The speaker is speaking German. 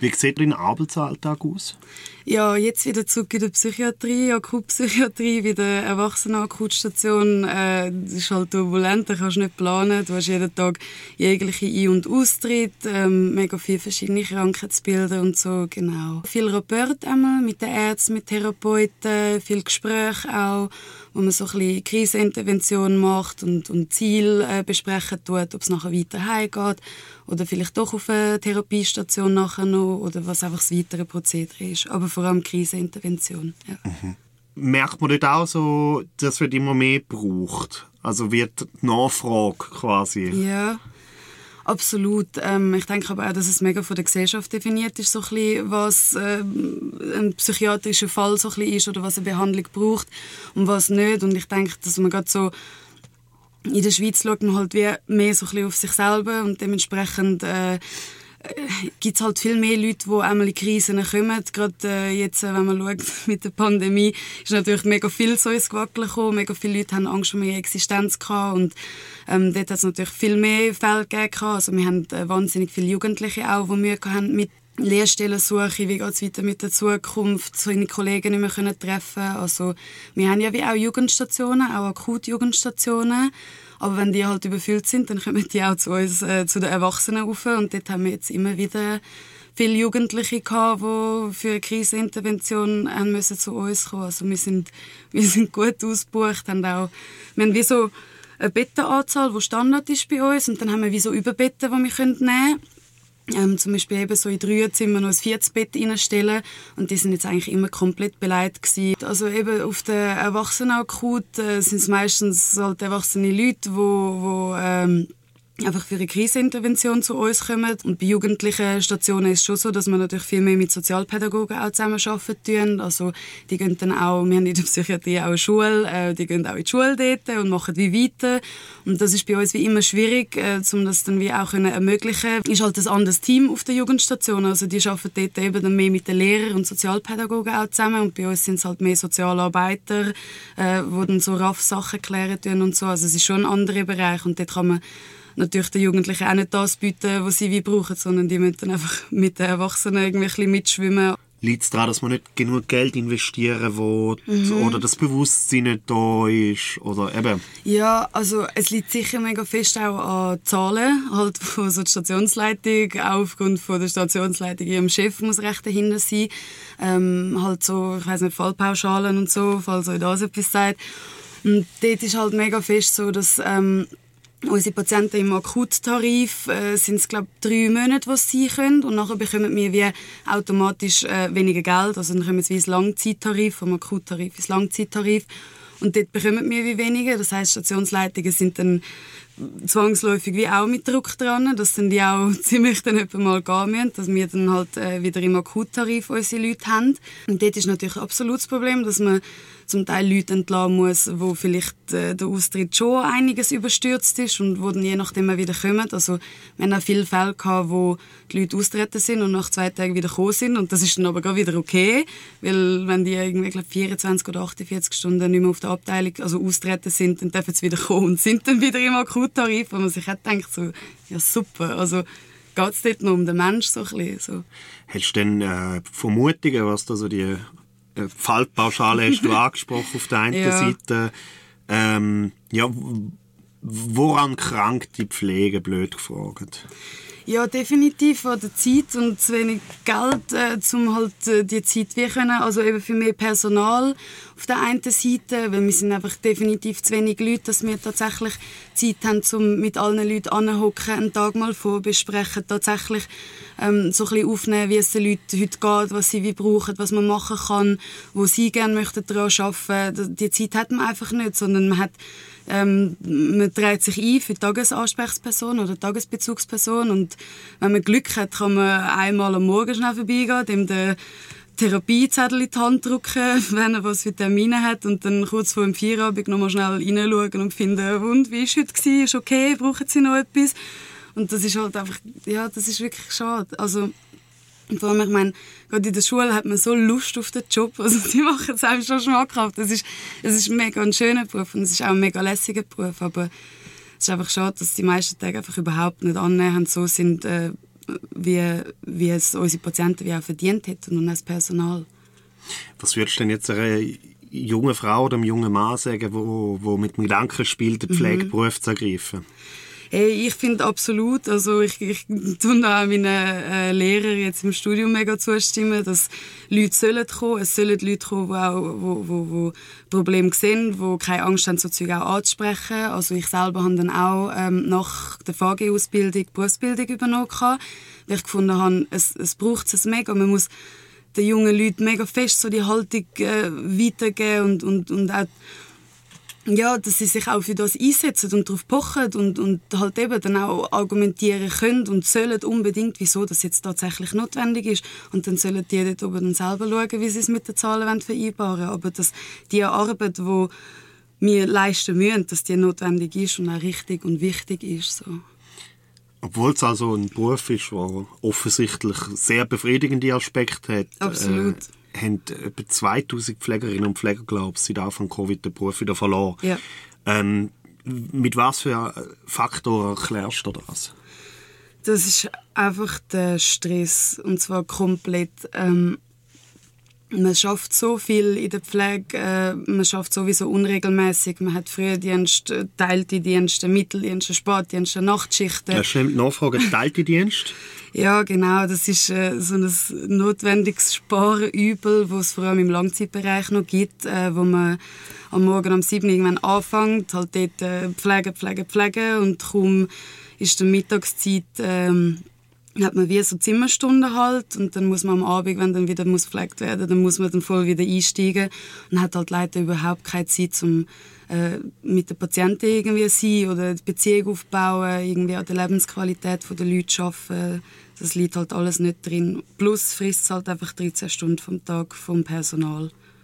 Wie sieht dein Arbeitsalltag aus? Ja, jetzt wieder zurück in der Psychiatrie, Akutpsychiatrie, wieder Erwachsenen-Akutstation. Äh, das ist halt turbulent, da kannst du nicht planen. Du hast jeden Tag jegliche Ein- und Austritt, ähm, mega viele verschiedene Krankheitsbilder und so, genau. Viel Rapport einmal mit den Ärzten, mit Therapeuten, viel Gespräch auch, wo man so ein bisschen Krisenintervention macht und, und Ziel äh, besprechen tut, ob es nachher weiter heimgeht oder vielleicht doch auf eine Therapiestation nachher noch oder was einfach das weitere Prozedere ist. Aber vor allem Krisenintervention. Ja. Mhm. Merkt man dort auch so, dass wird immer mehr braucht? Also wird die Nachfrage quasi? Ja, absolut. Ähm, ich denke aber auch, dass es mega von der Gesellschaft definiert ist, so ein bisschen, was äh, ein psychiatrischer Fall so ein bisschen ist oder was eine Behandlung braucht und was nicht. Und ich denke, dass man gerade so in der Schweiz schaut man halt wie mehr so ein bisschen auf sich selber und dementsprechend äh, gibt es halt viel mehr Leute, die einmal in Krisen kommen. Gerade äh, jetzt, äh, wenn man schaut mit der Pandemie, ist natürlich mega viel so ins Gewackeln gekommen. Mega viele Leute haben Angst um ihre Existenz gehabt und ähm, dort hat es natürlich viel mehr Fälle gegeben. Also wir haben äh, wahnsinnig viele Jugendliche auch, die Mühe haben mit Lehrstellensuche, wie geht es weiter mit der Zukunft, seine Kollegen nicht mehr können treffen Also wir haben ja wie auch Jugendstationen, auch Akutjugendstationen. Aber wenn die halt überfüllt sind, dann kommen die auch zu uns, äh, zu den Erwachsenen rauf. Und dort haben wir jetzt immer wieder viele Jugendliche gehabt, die für eine Krisenintervention haben müssen zu uns kommen. Also wir sind, wir sind gut ausgebucht, haben auch, wir haben wie so eine Bettenanzahl, die Standard ist bei uns. Und dann haben wir wie so Überbetten, die wir nehmen können. Ähm, zum Beispiel eben so in drei Zimmern noch ein viertes Bett reinstellen und die sind jetzt eigentlich immer komplett beleidigt gewesen. Also eben auf der Erwachsenenakut äh, sind es meistens halt erwachsene Leute, wo, wo ähm, einfach für eine Krisenintervention zu uns kommen. Und bei jugendlichen Stationen ist es schon so, dass wir natürlich viel mehr mit Sozialpädagogen auch zusammenarbeiten. Also die gehen dann auch, wir haben in der Psychiatrie auch eine Schule, äh, die gehen auch in die Schule dort und machen wie weiter. Und das ist bei uns wie immer schwierig, äh, um das dann wie auch können ermöglichen. Ist halt ein anderes Team auf der Jugendstation. Also die arbeiten dort eben dann mehr mit den Lehrern und Sozialpädagogen auch zusammen. Und bei uns sind es halt mehr Sozialarbeiter, äh, die dann so raff Sachen klären und so. Also es ist schon ein anderer Bereich und dort kann man natürlich den Jugendlichen auch nicht das bieten, was sie wie brauchen, sondern die müssen dann einfach mit den Erwachsenen irgendwie ein bisschen mitschwimmen. Liegt es daran, dass man nicht genug Geld investieren will mhm. oder das Bewusstsein nicht da ist oder eben? Ja, also es liegt sicher mega fest auch an Zahlen, halt von so der Stationsleitung, auch aufgrund von der Stationsleitung, ihrem Chef muss recht dahinter sein, ähm, halt so, ich weiß nicht, Fallpauschalen und so, falls euch das etwas sagt. Und dort ist halt mega fest so, dass ähm, Unsere Patienten im Akuttarif äh, sind es glaube drei Monate, was sie können. Und nachher bekommen wir wie automatisch äh, weniger Geld, also dann kommen sie wie ins Langzeittarif vom Akuttarif ins Langzeittarif. Und dort bekommen wir wie weniger. Das heißt Stationsleitungen sind dann zwangsläufig wie auch mit Druck dran, dass dann die auch ziemlich dann mal gehen müssen, dass wir dann halt äh, wieder im Akuttarif unsere Leute haben. Und dort ist natürlich absolut das Problem, dass man zum Teil Leute entlassen muss, wo vielleicht äh, der Austritt schon einiges überstürzt ist und wo dann je nachdem wieder kommen. Also wir haben auch viele Fälle gehabt, wo die Leute austreten sind und nach zwei Tagen wieder gekommen sind und das ist dann aber gar wieder okay, weil wenn die irgendwie glaub, 24 oder 48 Stunden nicht mehr auf der Abteilung, also austreten sind, dann dürfen sie wieder kommen und sind dann wieder im Akuttarif, wo man sich auch denkt, so, ja super, also geht es dort noch um den Mensch so ein bisschen, so. Hast du denn äh, Vermutungen, was da so die äh, Fallpauschale hast du angesprochen auf der einen ja. Seite. Ähm, ja, woran krankt die Pflege, blöd gefragt? Ja, definitiv an der Zeit und zu wenig Geld, äh, um halt äh, die Zeit wie können, also eben für mehr Personal auf der einen Seite, weil wir sind einfach definitiv zu wenig Leute, dass wir tatsächlich Zeit haben, um mit allen Leuten anhocken, einen Tag mal vorbesprechen, tatsächlich ähm, so ein bisschen aufnehmen, wie es den Leuten heute geht, was sie wie brauchen, was man machen kann, wo sie gerne möchten daran arbeiten. Die Zeit hat man einfach nicht, sondern man hat ähm, man trägt sich ein für die Tagesansprechperson oder Tagesbezugsperson und wenn man Glück hat, kann man einmal am Morgen schnell vorbeigehen, dem der Therapiezettel in die Hand drücken, wenn er was für hat und dann kurz vor dem Feierabend nochmal schnell reinschauen und finden, und wie war es heute? Ist okay? Brauchen Sie noch etwas? Und das ist halt einfach, ja, das ist wirklich schade. Also, vor allem, ich meine, gerade in der Schule hat man so Lust auf den Job. Also, die machen es einem schon schmackhaft. Es ist, es ist mega ein schöner Beruf und es ist auch ein mega lässiger Beruf. Aber es ist einfach schade, dass die meisten Tage einfach überhaupt nicht annähernd so sind, äh, wie, wie es unsere Patienten wie auch verdient hätten und das Personal. Was würdest du denn jetzt einer jungen Frau oder einem jungen Mann sagen, wo, wo mit dem Gedanken spielt, den Pflegeberuf mhm. zu ergreifen? Hey, ich finde absolut, also ich, ich tue da auch meinen äh, Lehrern jetzt im Studium mega zustimmen, dass Leute sollen kommen, es sollen Leute kommen, die auch wo, wo, wo Probleme sehen, die keine Angst haben, so Zeug auch anzusprechen. Also ich selber habe dann auch ähm, nach der VG-Ausbildung Berufsbildung übernommen, weil ich gefunden habe, es, es braucht es mega, man muss den jungen Leuten mega fest so die Haltung äh, weitergeben und, und, und auch ja, dass sie sich auch für das einsetzen und darauf pochen und, und halt eben dann auch argumentieren können und sollen unbedingt, wieso das jetzt tatsächlich notwendig ist. Und dann sollen die dort oben dann selber schauen, wie sie es mit den Zahlen vereinbaren wollen. Aber dass die Arbeit, die wir leisten müssen, dass die notwendig ist und auch richtig und wichtig ist. So. Obwohl es also ein Beruf ist, der offensichtlich sehr befriedigende Aspekte hat. Absolut. Äh, haben etwa 2000 Pflegerinnen und Pfleger, glaube ich, seit Anfang Covid den Beruf wieder verloren. Ja. Ähm, mit was für Faktoren erklärst du das? Das ist einfach der Stress und zwar komplett. Ähm, man schafft so viel in der Pflege, äh, man schafft sowieso unregelmäßig. Man hat Frühdienst, äh, teilte Dienste, Mitteldienste, Spätdienste, Nachtschichten. Ja, schnell Nachfrage, teilte Dienst? Ja, genau. Das ist äh, so ein notwendiges Sparübel, das es vor allem im Langzeitbereich noch gibt, äh, wo man am Morgen um 7 Uhr irgendwann anfängt, halt dort äh, pflegen, pflegen, pflegen und kaum ist die Mittagszeit ähm, hat man wie so Zimmerstunden halt und dann muss man am Abend, wenn dann wieder muss gepflegt werden, dann muss man dann voll wieder einsteigen und hat halt leider überhaupt keine Zeit zum äh, mit den Patienten irgendwie sein oder die Beziehung aufbauen, irgendwie an der Lebensqualität der Leute arbeiten. Das liegt halt alles nicht drin. Plus frisst halt einfach 13 Stunden vom Tag vom Personal.